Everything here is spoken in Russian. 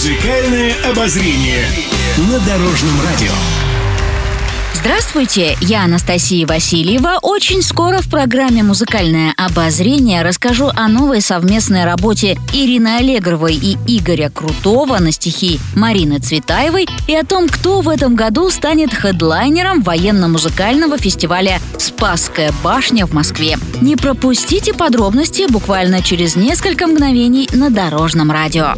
Музыкальное обозрение на Дорожном радио. Здравствуйте, я Анастасия Васильева. Очень скоро в программе «Музыкальное обозрение» расскажу о новой совместной работе Ирины Аллегровой и Игоря Крутого на стихи Марины Цветаевой и о том, кто в этом году станет хедлайнером военно-музыкального фестиваля «Спасская башня» в Москве. Не пропустите подробности буквально через несколько мгновений на Дорожном радио.